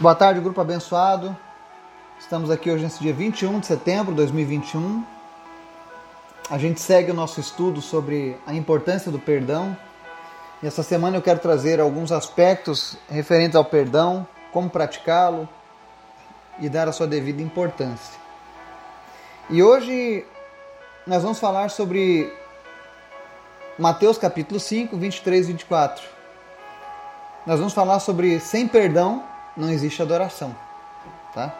Boa tarde, grupo abençoado. Estamos aqui hoje nesse dia 21 de setembro de 2021. A gente segue o nosso estudo sobre a importância do perdão. E essa semana eu quero trazer alguns aspectos referentes ao perdão, como praticá-lo e dar a sua devida importância. E hoje nós vamos falar sobre Mateus capítulo 5, 23 e 24. Nós vamos falar sobre sem perdão não existe adoração, tá?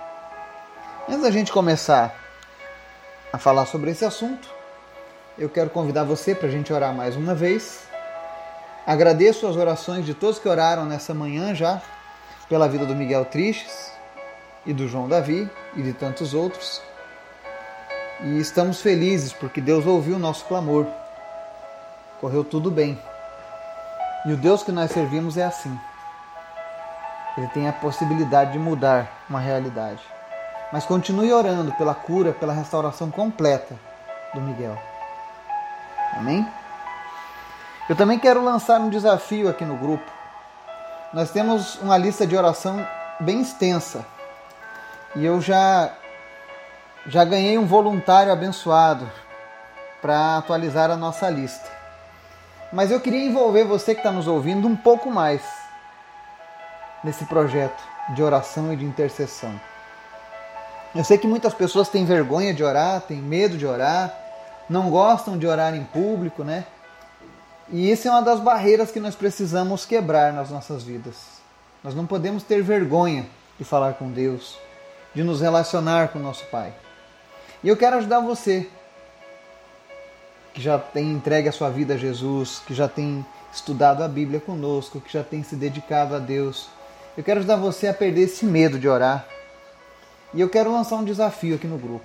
Antes da gente começar a falar sobre esse assunto, eu quero convidar você para a gente orar mais uma vez. Agradeço as orações de todos que oraram nessa manhã já pela vida do Miguel Tristes e do João Davi e de tantos outros. E estamos felizes porque Deus ouviu o nosso clamor. Correu tudo bem. E o Deus que nós servimos é assim ele tem a possibilidade de mudar uma realidade. Mas continue orando pela cura, pela restauração completa do Miguel. Amém? Eu também quero lançar um desafio aqui no grupo. Nós temos uma lista de oração bem extensa. E eu já já ganhei um voluntário abençoado para atualizar a nossa lista. Mas eu queria envolver você que está nos ouvindo um pouco mais nesse projeto de oração e de intercessão. Eu sei que muitas pessoas têm vergonha de orar, têm medo de orar, não gostam de orar em público, né? E isso é uma das barreiras que nós precisamos quebrar nas nossas vidas. Nós não podemos ter vergonha de falar com Deus, de nos relacionar com nosso Pai. E eu quero ajudar você que já tem entregue a sua vida a Jesus, que já tem estudado a Bíblia conosco, que já tem se dedicado a Deus eu quero ajudar você a perder esse medo de orar. E eu quero lançar um desafio aqui no grupo.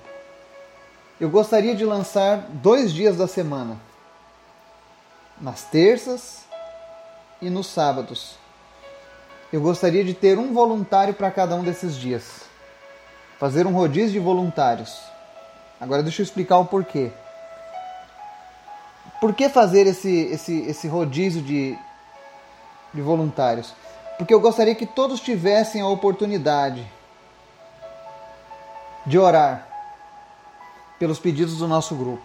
Eu gostaria de lançar dois dias da semana, nas terças e nos sábados. Eu gostaria de ter um voluntário para cada um desses dias. Fazer um rodízio de voluntários. Agora deixa eu explicar o porquê. Por que fazer esse, esse, esse rodízio de, de voluntários? Porque eu gostaria que todos tivessem a oportunidade de orar pelos pedidos do nosso grupo.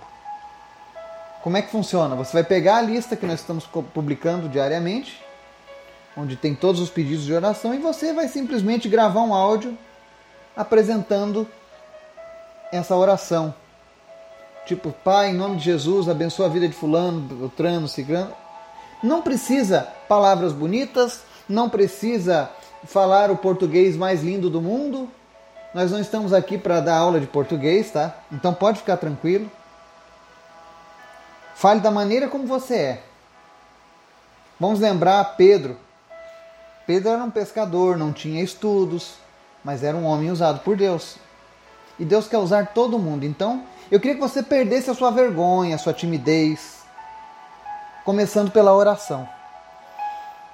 Como é que funciona? Você vai pegar a lista que nós estamos publicando diariamente, onde tem todos os pedidos de oração, e você vai simplesmente gravar um áudio apresentando essa oração. Tipo, Pai, em nome de Jesus, abençoa a vida de fulano, Beltrano, Ciclano. Não precisa palavras bonitas, não precisa falar o português mais lindo do mundo. Nós não estamos aqui para dar aula de português, tá? Então pode ficar tranquilo. Fale da maneira como você é. Vamos lembrar Pedro. Pedro era um pescador, não tinha estudos, mas era um homem usado por Deus. E Deus quer usar todo mundo. Então, eu queria que você perdesse a sua vergonha, a sua timidez, começando pela oração.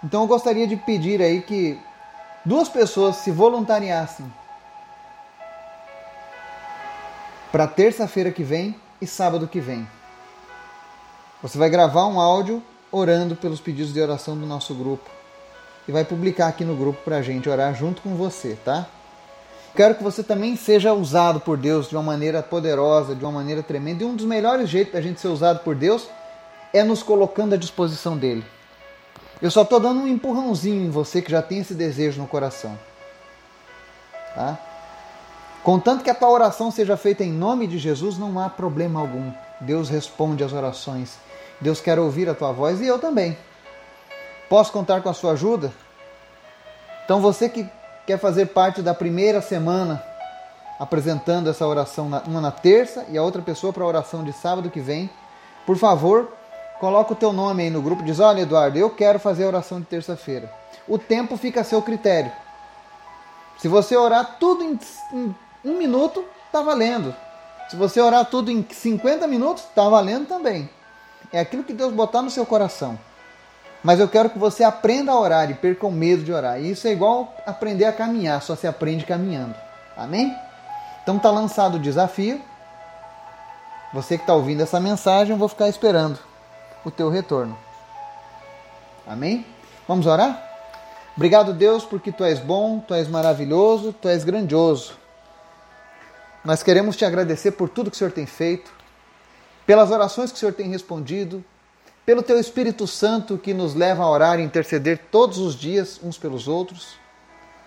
Então eu gostaria de pedir aí que duas pessoas se voluntariassem para terça-feira que vem e sábado que vem. Você vai gravar um áudio orando pelos pedidos de oração do nosso grupo e vai publicar aqui no grupo para a gente orar junto com você, tá? Quero que você também seja usado por Deus de uma maneira poderosa, de uma maneira tremenda. E um dos melhores jeitos da gente ser usado por Deus é nos colocando à disposição dele. Eu só estou dando um empurrãozinho em você que já tem esse desejo no coração. Tá? Contanto que a tua oração seja feita em nome de Jesus, não há problema algum. Deus responde às orações. Deus quer ouvir a tua voz e eu também. Posso contar com a sua ajuda? Então você que quer fazer parte da primeira semana apresentando essa oração, uma na terça e a outra pessoa para a oração de sábado que vem, por favor, Coloca o teu nome aí no grupo, diz: "Olha, Eduardo, eu quero fazer a oração de terça-feira". O tempo fica a seu critério. Se você orar tudo em, em um minuto, tá valendo. Se você orar tudo em 50 minutos, tá valendo também. É aquilo que Deus botar no seu coração. Mas eu quero que você aprenda a orar e perca o medo de orar. E isso é igual aprender a caminhar, só se aprende caminhando. Amém? Então tá lançado o desafio. Você que está ouvindo essa mensagem, eu vou ficar esperando o teu retorno. Amém? Vamos orar? Obrigado, Deus, porque tu és bom, tu és maravilhoso, tu és grandioso. Nós queremos te agradecer por tudo que o Senhor tem feito, pelas orações que o Senhor tem respondido, pelo teu Espírito Santo que nos leva a orar e interceder todos os dias uns pelos outros.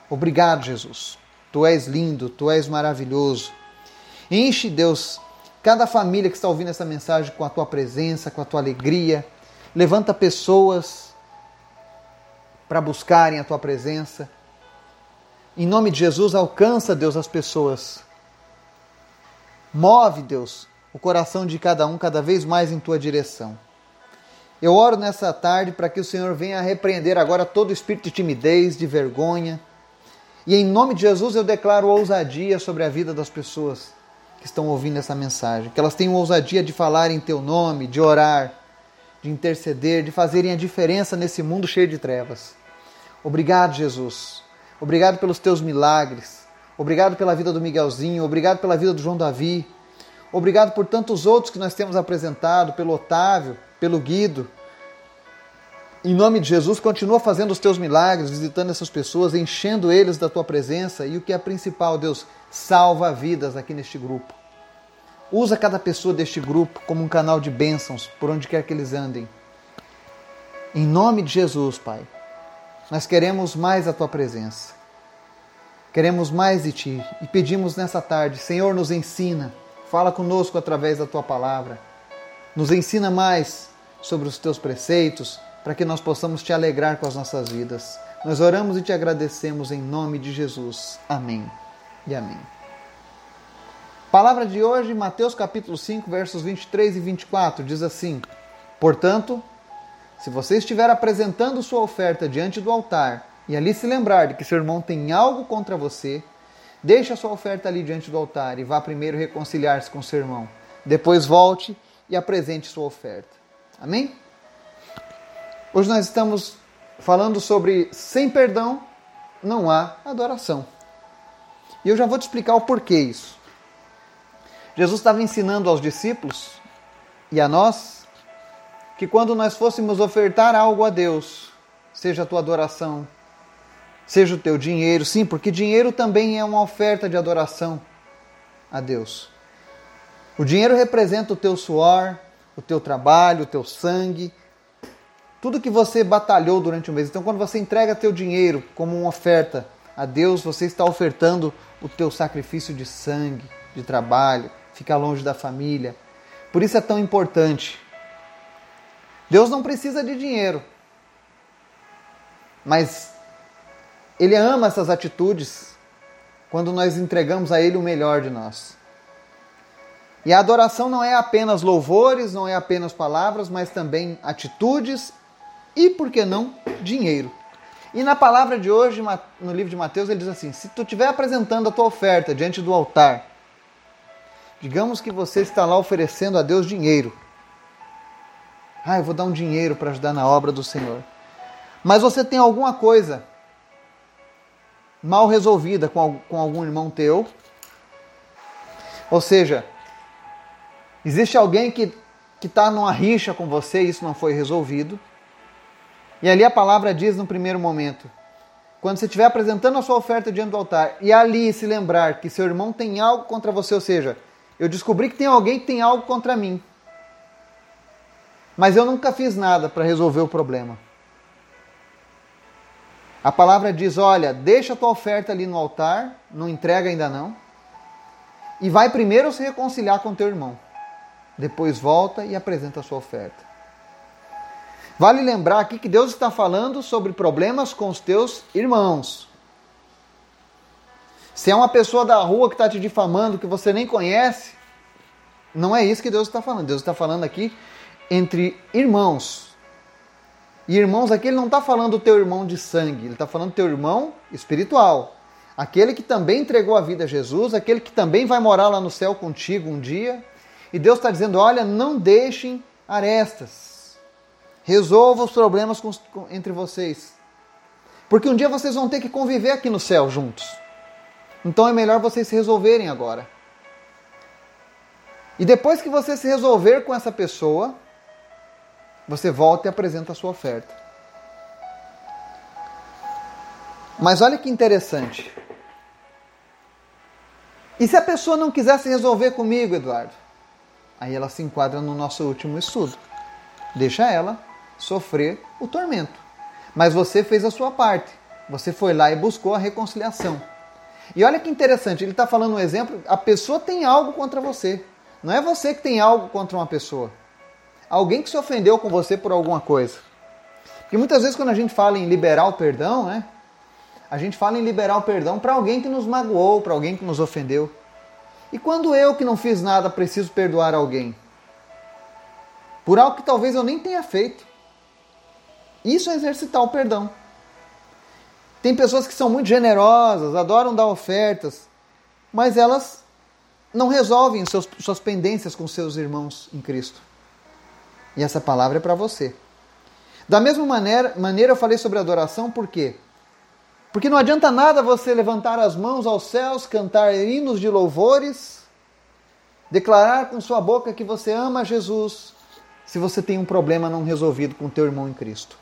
Obrigado, Jesus. Tu és lindo, tu és maravilhoso. Enche, Deus, cada família que está ouvindo essa mensagem com a tua presença, com a tua alegria. Levanta pessoas para buscarem a tua presença. Em nome de Jesus, alcança, Deus, as pessoas. Move, Deus, o coração de cada um cada vez mais em tua direção. Eu oro nessa tarde para que o Senhor venha repreender agora todo espírito de timidez, de vergonha. E em nome de Jesus eu declaro ousadia sobre a vida das pessoas que estão ouvindo essa mensagem. Que elas tenham ousadia de falar em teu nome, de orar, de interceder, de fazerem a diferença nesse mundo cheio de trevas. Obrigado, Jesus. Obrigado pelos teus milagres. Obrigado pela vida do Miguelzinho. Obrigado pela vida do João Davi. Obrigado por tantos outros que nós temos apresentado, pelo Otávio, pelo Guido. Em nome de Jesus, continua fazendo os teus milagres, visitando essas pessoas, enchendo eles da tua presença e o que é principal, Deus, salva vidas aqui neste grupo. Usa cada pessoa deste grupo como um canal de bênçãos por onde quer que eles andem. Em nome de Jesus, Pai, nós queremos mais a tua presença. Queremos mais de ti e pedimos nessa tarde, Senhor, nos ensina, fala conosco através da tua palavra. Nos ensina mais sobre os teus preceitos, para que nós possamos te alegrar com as nossas vidas. Nós oramos e te agradecemos em nome de Jesus. Amém e amém. Palavra de hoje, Mateus capítulo 5, versos 23 e 24, diz assim: Portanto, se você estiver apresentando sua oferta diante do altar e ali se lembrar de que seu irmão tem algo contra você, deixe a sua oferta ali diante do altar e vá primeiro reconciliar-se com seu irmão. Depois volte e apresente sua oferta. Amém? Hoje nós estamos falando sobre sem perdão não há adoração. E eu já vou te explicar o porquê isso. Jesus estava ensinando aos discípulos e a nós que quando nós fôssemos ofertar algo a Deus, seja a tua adoração, seja o teu dinheiro, sim, porque dinheiro também é uma oferta de adoração a Deus. O dinheiro representa o teu suor, o teu trabalho, o teu sangue, tudo que você batalhou durante o mês. Então, quando você entrega teu dinheiro como uma oferta a Deus, você está ofertando o teu sacrifício de sangue, de trabalho, ficar longe da família. Por isso é tão importante. Deus não precisa de dinheiro, mas Ele ama essas atitudes quando nós entregamos a Ele o melhor de nós. E a adoração não é apenas louvores, não é apenas palavras, mas também atitudes e, por que não, dinheiro. E na palavra de hoje, no livro de Mateus, ele diz assim: se tu estiver apresentando a tua oferta diante do altar, digamos que você está lá oferecendo a Deus dinheiro. Ah, eu vou dar um dinheiro para ajudar na obra do Senhor. Mas você tem alguma coisa mal resolvida com algum irmão teu. Ou seja, existe alguém que está numa rixa com você e isso não foi resolvido. E ali a palavra diz no primeiro momento: quando você estiver apresentando a sua oferta diante do altar e ali se lembrar que seu irmão tem algo contra você, ou seja, eu descobri que tem alguém que tem algo contra mim, mas eu nunca fiz nada para resolver o problema. A palavra diz: olha, deixa a tua oferta ali no altar, não entrega ainda não, e vai primeiro se reconciliar com teu irmão. Depois volta e apresenta a sua oferta. Vale lembrar aqui que Deus está falando sobre problemas com os teus irmãos. Se é uma pessoa da rua que está te difamando, que você nem conhece, não é isso que Deus está falando. Deus está falando aqui entre irmãos. E irmãos aqui ele não está falando do teu irmão de sangue, ele está falando do teu irmão espiritual. Aquele que também entregou a vida a Jesus, aquele que também vai morar lá no céu contigo um dia. E Deus está dizendo: olha, não deixem arestas. Resolva os problemas com, com, entre vocês. Porque um dia vocês vão ter que conviver aqui no céu juntos. Então é melhor vocês se resolverem agora. E depois que você se resolver com essa pessoa, você volta e apresenta a sua oferta. Mas olha que interessante. E se a pessoa não quisesse resolver comigo, Eduardo? Aí ela se enquadra no nosso último estudo. Deixa ela sofrer o tormento. Mas você fez a sua parte. Você foi lá e buscou a reconciliação. E olha que interessante, ele está falando um exemplo: a pessoa tem algo contra você. Não é você que tem algo contra uma pessoa. Alguém que se ofendeu com você por alguma coisa. Porque muitas vezes quando a gente fala em liberar o perdão, né? A gente fala em liberar o perdão para alguém que nos magoou, para alguém que nos ofendeu. E quando eu que não fiz nada preciso perdoar alguém? Por algo que talvez eu nem tenha feito. Isso é exercitar o perdão. Tem pessoas que são muito generosas, adoram dar ofertas, mas elas não resolvem seus, suas pendências com seus irmãos em Cristo. E essa palavra é para você. Da mesma maneira, maneira eu falei sobre adoração, por quê? Porque não adianta nada você levantar as mãos aos céus, cantar hinos de louvores, declarar com sua boca que você ama Jesus, se você tem um problema não resolvido com teu irmão em Cristo.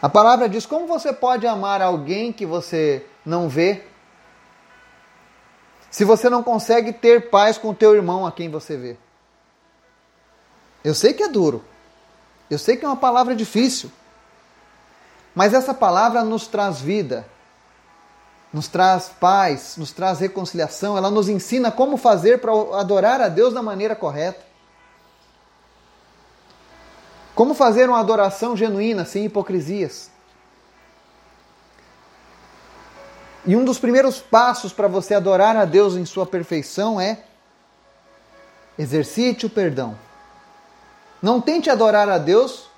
A palavra diz: como você pode amar alguém que você não vê? Se você não consegue ter paz com o teu irmão a quem você vê. Eu sei que é duro. Eu sei que é uma palavra difícil. Mas essa palavra nos traz vida, nos traz paz, nos traz reconciliação, ela nos ensina como fazer para adorar a Deus da maneira correta. Como fazer uma adoração genuína, sem hipocrisias? E um dos primeiros passos para você adorar a Deus em sua perfeição é exercite o perdão. Não tente adorar a Deus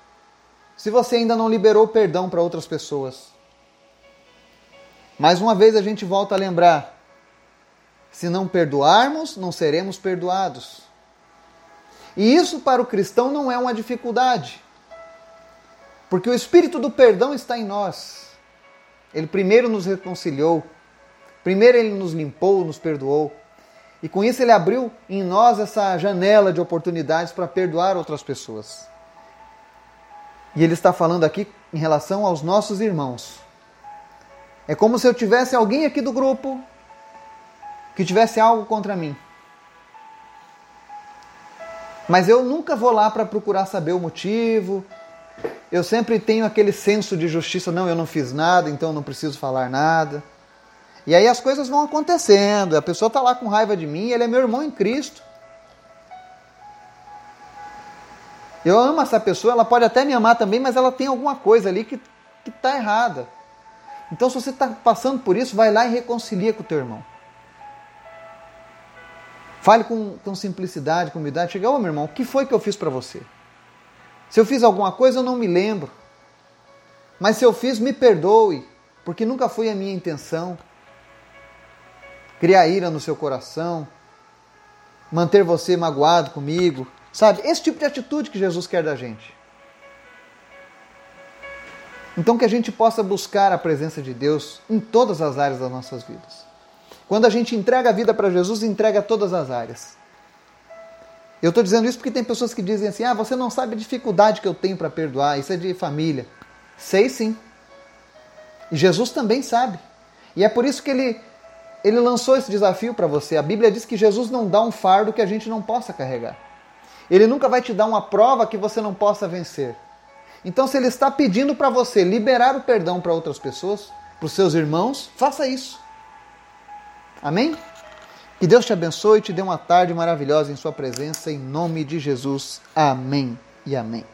se você ainda não liberou perdão para outras pessoas. Mais uma vez a gente volta a lembrar: se não perdoarmos, não seremos perdoados. E isso para o cristão não é uma dificuldade, porque o espírito do perdão está em nós. Ele primeiro nos reconciliou, primeiro ele nos limpou, nos perdoou. E com isso ele abriu em nós essa janela de oportunidades para perdoar outras pessoas. E ele está falando aqui em relação aos nossos irmãos. É como se eu tivesse alguém aqui do grupo que tivesse algo contra mim. Mas eu nunca vou lá para procurar saber o motivo. Eu sempre tenho aquele senso de justiça, não, eu não fiz nada, então não preciso falar nada. E aí as coisas vão acontecendo, a pessoa está lá com raiva de mim, ele é meu irmão em Cristo. Eu amo essa pessoa, ela pode até me amar também, mas ela tem alguma coisa ali que está errada. Então, se você está passando por isso, vai lá e reconcilia com o teu irmão. Fale com, com simplicidade, com humildade. Chega, ô oh, meu irmão, o que foi que eu fiz para você? Se eu fiz alguma coisa, eu não me lembro. Mas se eu fiz, me perdoe, porque nunca foi a minha intenção. Criar ira no seu coração, manter você magoado comigo, sabe? Esse tipo de atitude que Jesus quer da gente. Então que a gente possa buscar a presença de Deus em todas as áreas das nossas vidas. Quando a gente entrega a vida para Jesus, entrega todas as áreas. Eu estou dizendo isso porque tem pessoas que dizem assim: ah, você não sabe a dificuldade que eu tenho para perdoar, isso é de família. Sei sim. E Jesus também sabe. E é por isso que ele, ele lançou esse desafio para você. A Bíblia diz que Jesus não dá um fardo que a gente não possa carregar. Ele nunca vai te dar uma prova que você não possa vencer. Então, se ele está pedindo para você liberar o perdão para outras pessoas, para os seus irmãos, faça isso. Amém? Que Deus te abençoe e te dê uma tarde maravilhosa em Sua presença, em nome de Jesus. Amém e amém.